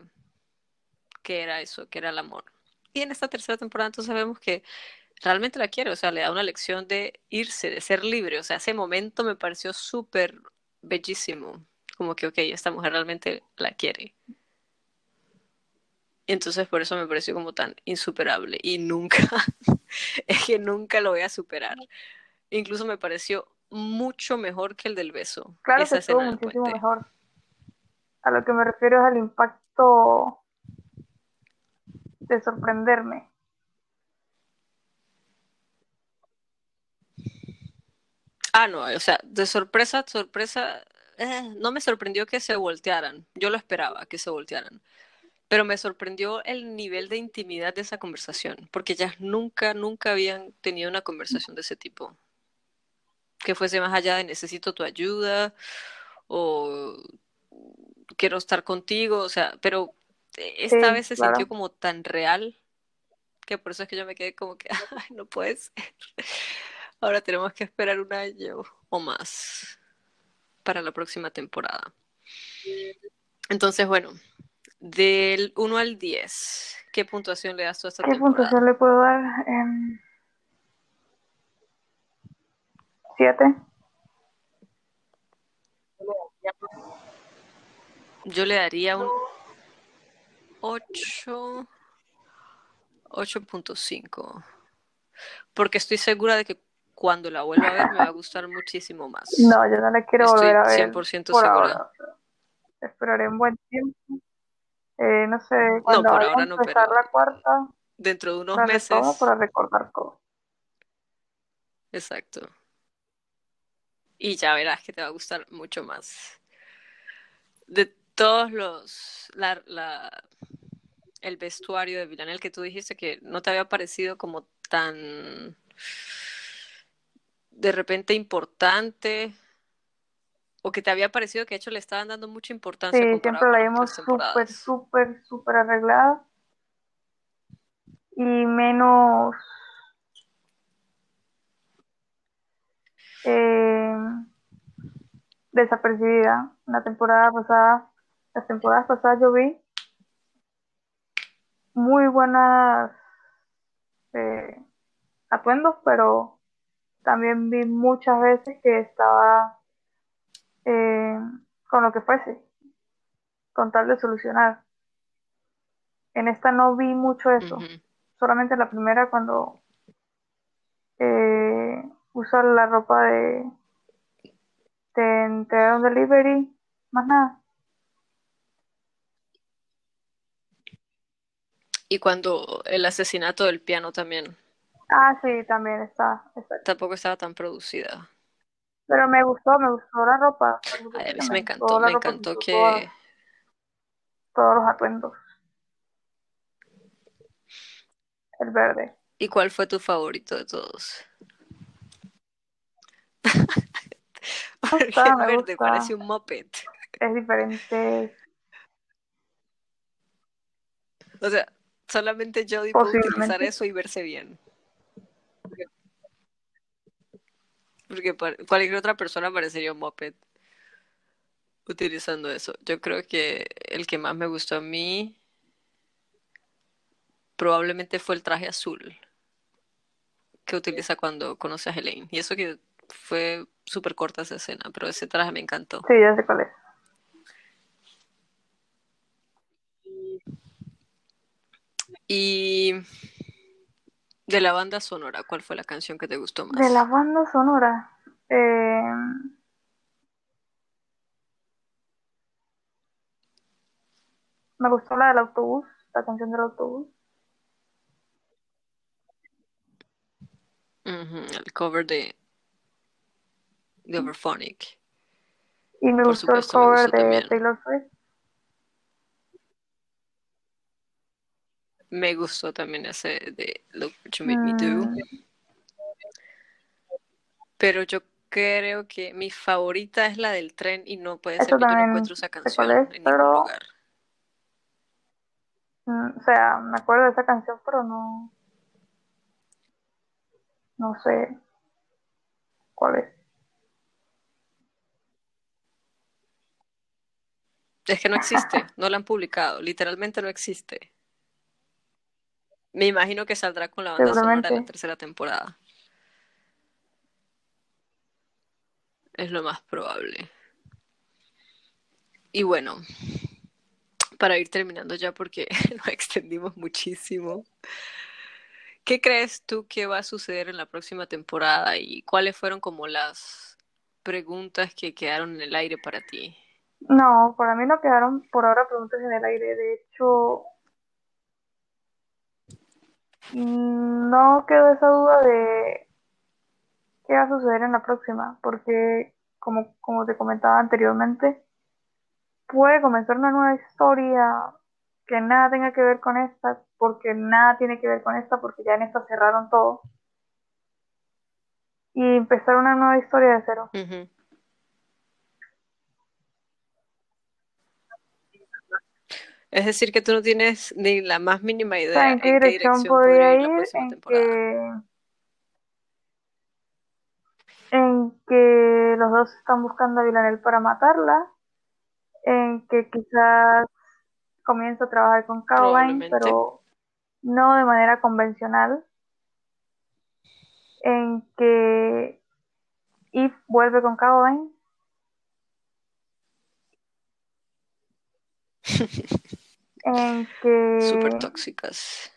qué era eso, qué era el amor. Y en esta tercera temporada entonces vemos que realmente la quiere, o sea, le da una lección de irse, de ser libre, o sea, ese momento me pareció súper bellísimo, como que, ok, esta mujer realmente la quiere. Entonces por eso me pareció como tan insuperable y nunca, es que nunca lo voy a superar. Incluso me pareció mucho mejor que el del beso. Claro que estuvo muchísimo mejor. A lo que me refiero es al impacto de sorprenderme. Ah, no, o sea, de sorpresa, sorpresa, eh, no me sorprendió que se voltearan. Yo lo esperaba que se voltearan. Pero me sorprendió el nivel de intimidad de esa conversación, porque ellas nunca, nunca habían tenido una conversación de ese tipo. Que fuese más allá de necesito tu ayuda o quiero estar contigo, o sea, pero esta vez se sintió como tan real que por eso es que yo me quedé como que, ay, no puede ser. Ahora tenemos que esperar un año o más para la próxima temporada. Entonces, bueno, del 1 al 10, ¿qué puntuación le das tú a esta ¿Qué puntuación le puedo dar? 7. Em, Yo le daría un 8, 8.5. Porque estoy segura de que cuando la vuelva a ver me va a gustar muchísimo más. No, yo no la quiero volver a ver. 100% segura. Esperaré un buen tiempo. Eh, no sé, cuando no, por ahora no, empezar la cuarta. Dentro de unos meses. para recordar todo. Exacto. Y ya verás que te va a gustar mucho más. De todos los. La, la, el vestuario de Villanel que tú dijiste que no te había parecido como tan de repente importante o que te había parecido que de hecho le estaban dando mucha importancia. Sí, siempre la vimos súper, súper, súper arreglada y menos eh, desapercibida. La temporada pasada, las temporadas pasadas yo vi muy buenas eh, atuendos, pero también vi muchas veces que estaba eh, con lo que fuese, con tal de solucionar. En esta no vi mucho eso, solamente la primera cuando eh, uso la ropa de, de entregar un delivery, más nada. Y cuando el asesinato del piano también. Ah, sí, también está. Tampoco estaba tan producida. Pero me gustó, me gustó la ropa. a mí me encantó, me encantó que... Todos los atuendos. El verde. ¿Y cuál fue tu favorito de todos? el verde parece un moped. Es diferente. O sea, solamente yo puedo utilizar eso y verse bien. Porque cualquier otra persona parecería un moped utilizando eso. Yo creo que el que más me gustó a mí probablemente fue el traje azul que utiliza cuando conoce a Helene. Y eso que fue súper corta esa escena, pero ese traje me encantó. Sí, ya sé cuál es. Y de la banda sonora, ¿cuál fue la canción que te gustó más? De la banda sonora. Eh... Me gustó la del autobús, la canción del autobús. el cover de, de Overphonic. Y me gustó el cover de Taylor Swift. Me gustó también ese de Look What You Made Me Do. Mm. Pero yo creo que mi favorita es la del tren y no puede ser que yo no encuentro esa canción en ningún lugar. Mm, o sea, me acuerdo de esa canción, pero no. No sé cuál es. Es que no existe, no la han publicado, literalmente no existe. Me imagino que saldrá con la banda sonora de la tercera temporada. Es lo más probable. Y bueno, para ir terminando ya porque nos extendimos muchísimo. ¿Qué crees tú que va a suceder en la próxima temporada y cuáles fueron como las preguntas que quedaron en el aire para ti? No, para mí no quedaron por ahora preguntas en el aire. De hecho, no quedó esa duda de qué va a suceder en la próxima, porque como, como te comentaba anteriormente, puede comenzar una nueva historia que nada tenga que ver con esta, porque nada tiene que ver con esta, porque ya en esta cerraron todo. Y empezar una nueva historia de cero. Es decir, que tú no tienes ni la más mínima idea en qué, dirección, podría ir, en que, en que los dos están buscando a Villanel para matarla, en que quizás comienza a trabajar con Caroline, pero no de manera convencional, en que Eve vuelve con Caroline. en que... Súper tóxicas.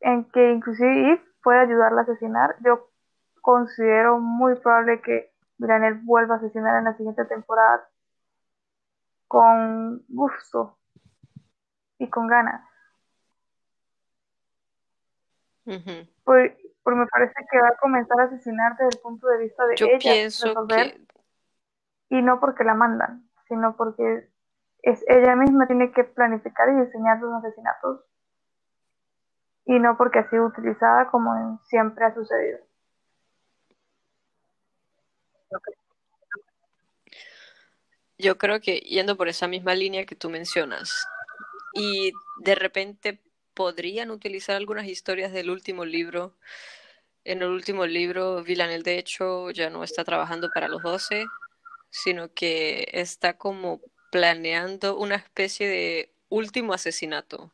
En que inclusive Eve puede ayudarla a asesinar. Yo considero muy probable que Granel vuelva a asesinar en la siguiente temporada con gusto y con ganas. Pues, me parece que va a comenzar a asesinar desde el punto de vista de Yo ella pienso que... y no porque la mandan sino porque es ella misma tiene que planificar y diseñar los asesinatos y no porque ha sido utilizada como siempre ha sucedido. Yo creo que yendo por esa misma línea que tú mencionas, y de repente podrían utilizar algunas historias del último libro. En el último libro, Villanel de hecho ya no está trabajando para los doce, sino que está como planeando una especie de último asesinato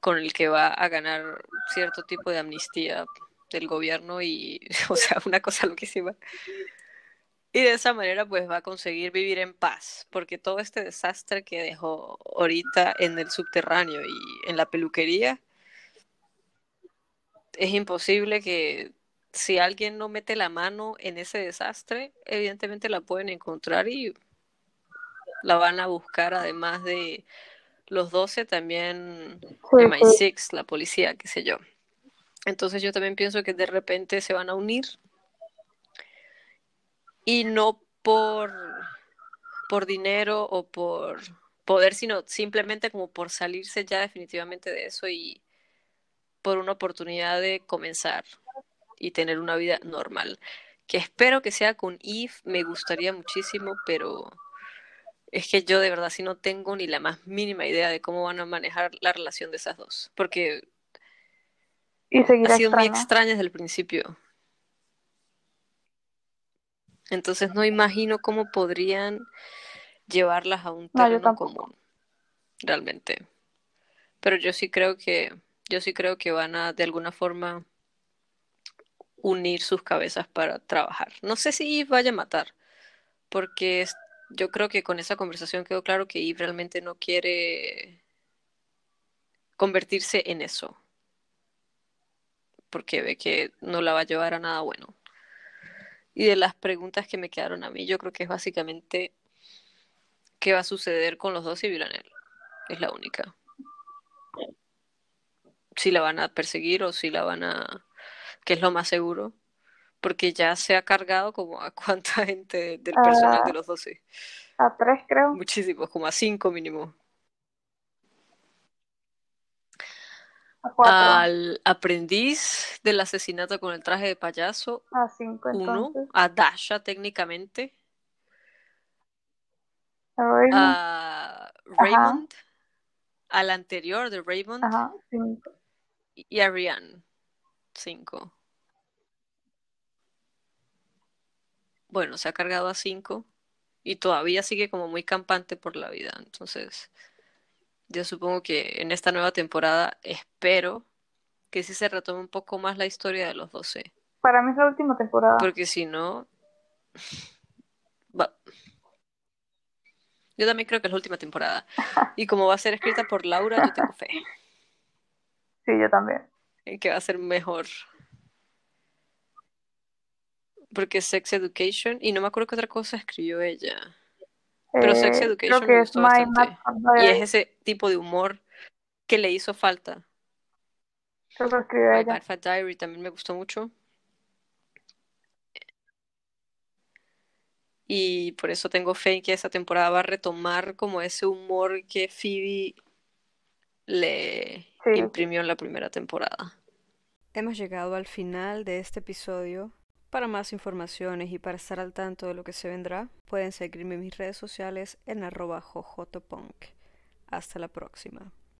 con el que va a ganar cierto tipo de amnistía del gobierno y, o sea, una cosa loquísima. Y de esa manera pues va a conseguir vivir en paz, porque todo este desastre que dejó ahorita en el subterráneo y en la peluquería, es imposible que si alguien no mete la mano en ese desastre, evidentemente la pueden encontrar y la van a buscar, además de los 12, también MI6, la policía, qué sé yo. Entonces yo también pienso que de repente se van a unir y no por, por dinero o por poder, sino simplemente como por salirse ya definitivamente de eso y por una oportunidad de comenzar y tener una vida normal. Que espero que sea con Eve, me gustaría muchísimo, pero es que yo de verdad sí no tengo ni la más mínima idea de cómo van a manejar la relación de esas dos, porque ha sido muy extraña desde el principio. Entonces no imagino cómo podrían llevarlas a un terreno común, realmente. Pero yo sí creo que, yo sí creo que van a de alguna forma unir sus cabezas para trabajar. No sé si vaya a matar, porque yo creo que con esa conversación quedó claro que Eve realmente no quiere convertirse en eso, porque ve que no la va a llevar a nada bueno. Y de las preguntas que me quedaron a mí, yo creo que es básicamente qué va a suceder con los dos y. Es la única. Si la van a perseguir o si la van a que es lo más seguro, porque ya se ha cargado como a cuánta gente del personal de los 12. A tres, creo. Muchísimos, como a cinco mínimo. A Al aprendiz del asesinato con el traje de payaso. A cinco, uno. A Dasha, técnicamente. A Raymond. A Raymond. Al anterior de Raymond. Ajá, Y a Rian. Cinco. Bueno, se ha cargado a cinco y todavía sigue como muy campante por la vida. Entonces, yo supongo que en esta nueva temporada espero que sí se retome un poco más la historia de los 12. Para mí es la última temporada. Porque si no... Va. Yo también creo que es la última temporada. Y como va a ser escrita por Laura, yo tengo fe. Sí, yo también. En que va a ser mejor. Porque Sex Education, y no me acuerdo qué otra cosa escribió ella. Pero Sex Eh, Education creo me que es gustó bastante. Y es ese tipo de humor que le hizo falta. Creo que lo escribió My ella. Bad Fat Diary también me gustó mucho. Y por eso tengo fe en que esa temporada va a retomar como ese humor que Phoebe le Sí. imprimió en la primera temporada. Hemos llegado al final de este episodio. Para más informaciones y para estar al tanto de lo que se vendrá, pueden seguirme en mis redes sociales en arroba jojotopunk. Hasta la próxima.